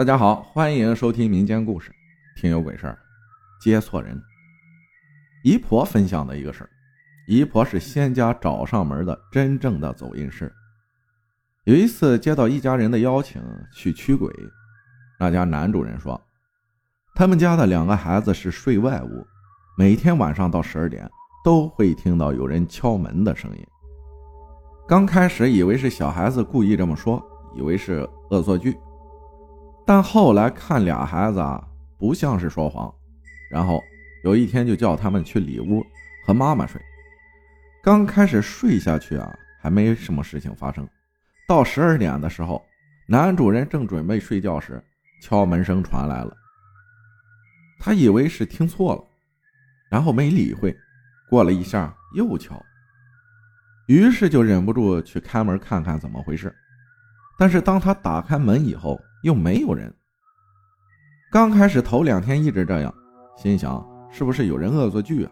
大家好，欢迎收听民间故事，听有鬼事儿，接错人。姨婆分享的一个事儿，姨婆是仙家找上门的真正的走阴师。有一次接到一家人的邀请去驱鬼，那家男主人说，他们家的两个孩子是睡外屋，每天晚上到十二点都会听到有人敲门的声音。刚开始以为是小孩子故意这么说，以为是恶作剧。但后来看俩孩子啊，不像是说谎。然后有一天就叫他们去里屋和妈妈睡。刚开始睡下去啊，还没什么事情发生。到十二点的时候，男主人正准备睡觉时，敲门声传来了。他以为是听错了，然后没理会。过了一下又敲，于是就忍不住去开门看看怎么回事。但是当他打开门以后，又没有人。刚开始头两天一直这样，心想是不是有人恶作剧啊？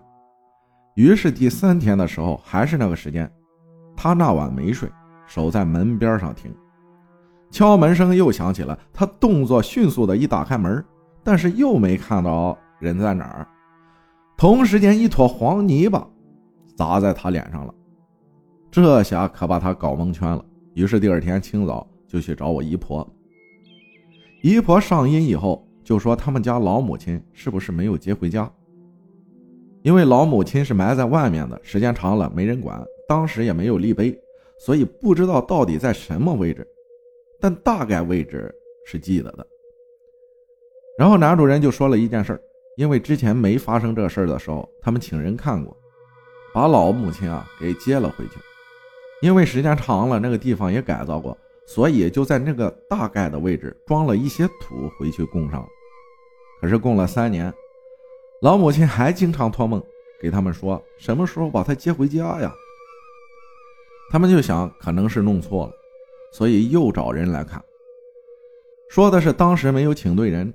于是第三天的时候还是那个时间，他那晚没睡，守在门边上听。敲门声又响起了，他动作迅速的一打开门，但是又没看到人在哪儿。同时间一坨黄泥巴砸在他脸上了，这下可把他搞蒙圈了。于是第二天清早就去找我姨婆。姨婆上阴以后就说：“他们家老母亲是不是没有接回家？因为老母亲是埋在外面的，时间长了没人管，当时也没有立碑，所以不知道到底在什么位置，但大概位置是记得的。”然后男主人就说了一件事因为之前没发生这事儿的时候，他们请人看过，把老母亲啊给接了回去，因为时间长了，那个地方也改造过。所以就在那个大概的位置装了一些土回去供上了，可是供了三年，老母亲还经常托梦给他们说什么时候把他接回家呀？他们就想可能是弄错了，所以又找人来看。说的是当时没有请对人，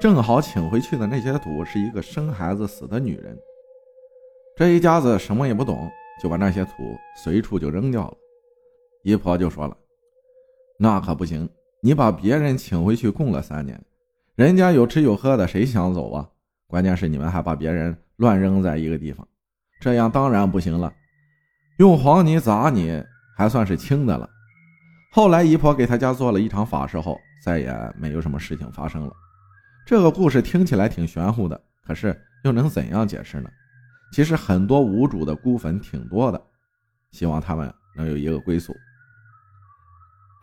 正好请回去的那些土是一个生孩子死的女人。这一家子什么也不懂，就把那些土随处就扔掉了。姨婆就说了。那可不行！你把别人请回去供了三年，人家有吃有喝的，谁想走啊？关键是你们还把别人乱扔在一个地方，这样当然不行了。用黄泥砸你，还算是轻的了。后来姨婆给他家做了一场法事后，再也没有什么事情发生了。这个故事听起来挺玄乎的，可是又能怎样解释呢？其实很多无主的孤坟挺多的，希望他们能有一个归宿。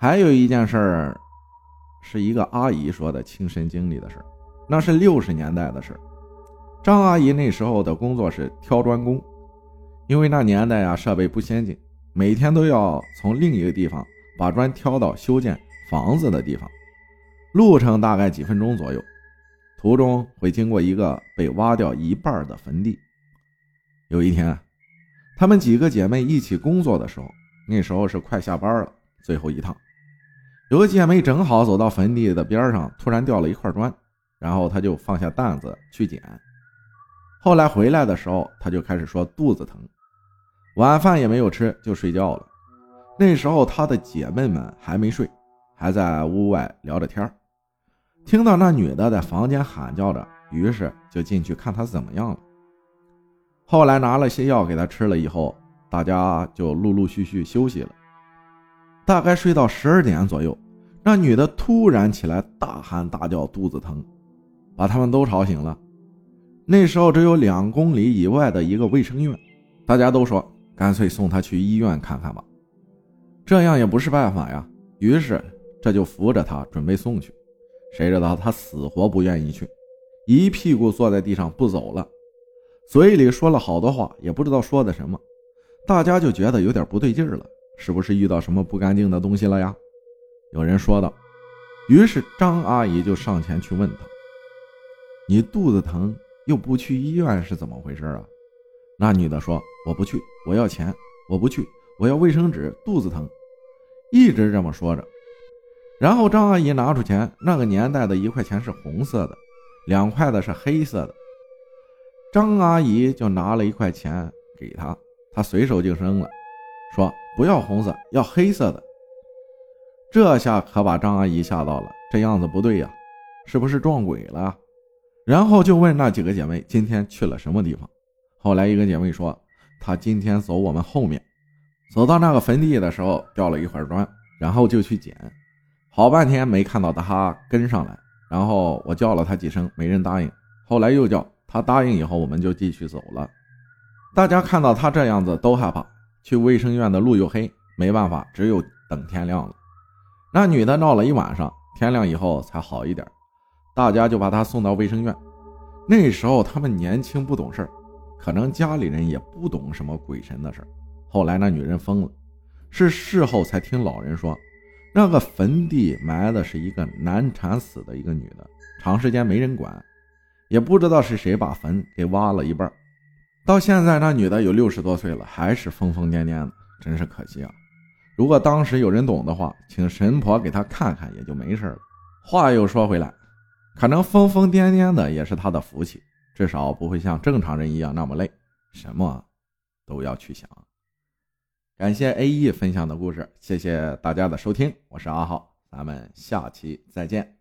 还有一件事儿，是一个阿姨说的亲身经历的事儿，那是六十年代的事儿。张阿姨那时候的工作是挑砖工，因为那年代啊设备不先进，每天都要从另一个地方把砖挑到修建房子的地方，路程大概几分钟左右，途中会经过一个被挖掉一半的坟地。有一天，她们几个姐妹一起工作的时候，那时候是快下班了，最后一趟。有个姐妹正好走到坟地的边上，突然掉了一块砖，然后她就放下担子去捡。后来回来的时候，她就开始说肚子疼，晚饭也没有吃就睡觉了。那时候她的姐妹们还没睡，还在屋外聊着天听到那女的在房间喊叫着，于是就进去看她怎么样了。后来拿了些药给她吃了以后，大家就陆陆续续休息了。大概睡到十二点左右，那女的突然起来大喊大叫，肚子疼，把他们都吵醒了。那时候只有两公里以外的一个卫生院，大家都说干脆送她去医院看看吧，这样也不是办法呀。于是这就扶着她准备送去，谁知道她死活不愿意去，一屁股坐在地上不走了，嘴里说了好多话，也不知道说的什么，大家就觉得有点不对劲了。是不是遇到什么不干净的东西了呀？有人说道。于是张阿姨就上前去问他：“你肚子疼又不去医院是怎么回事啊？”那女的说：“我不去，我要钱。我不去，我要卫生纸。肚子疼。”一直这么说着。然后张阿姨拿出钱，那个年代的一块钱是红色的，两块的是黑色的。张阿姨就拿了一块钱给他，他随手就扔了，说。不要红色，要黑色的。这下可把张阿姨吓到了，这样子不对呀，是不是撞鬼了？然后就问那几个姐妹今天去了什么地方。后来一个姐妹说，她今天走我们后面，走到那个坟地的时候掉了一块砖，然后就去捡，好半天没看到她跟上来。然后我叫了她几声，没人答应。后来又叫她答应以后，我们就继续走了。大家看到她这样子都害怕，去卫生院的路又黑，没办法，只有等天亮了。那女的闹了一晚上，天亮以后才好一点。大家就把她送到卫生院。那时候他们年轻不懂事可能家里人也不懂什么鬼神的事后来那女人疯了，是事后才听老人说，那个坟地埋的是一个难产死的一个女的，长时间没人管，也不知道是谁把坟给挖了一半。到现在那女的有六十多岁了，还是疯疯癫癫的，真是可惜啊！如果当时有人懂的话，请神婆给她看看，也就没事了。话又说回来。可能疯疯癫癫的也是他的福气，至少不会像正常人一样那么累，什么都要去想。感谢 A E 分享的故事，谢谢大家的收听，我是阿浩，咱们下期再见。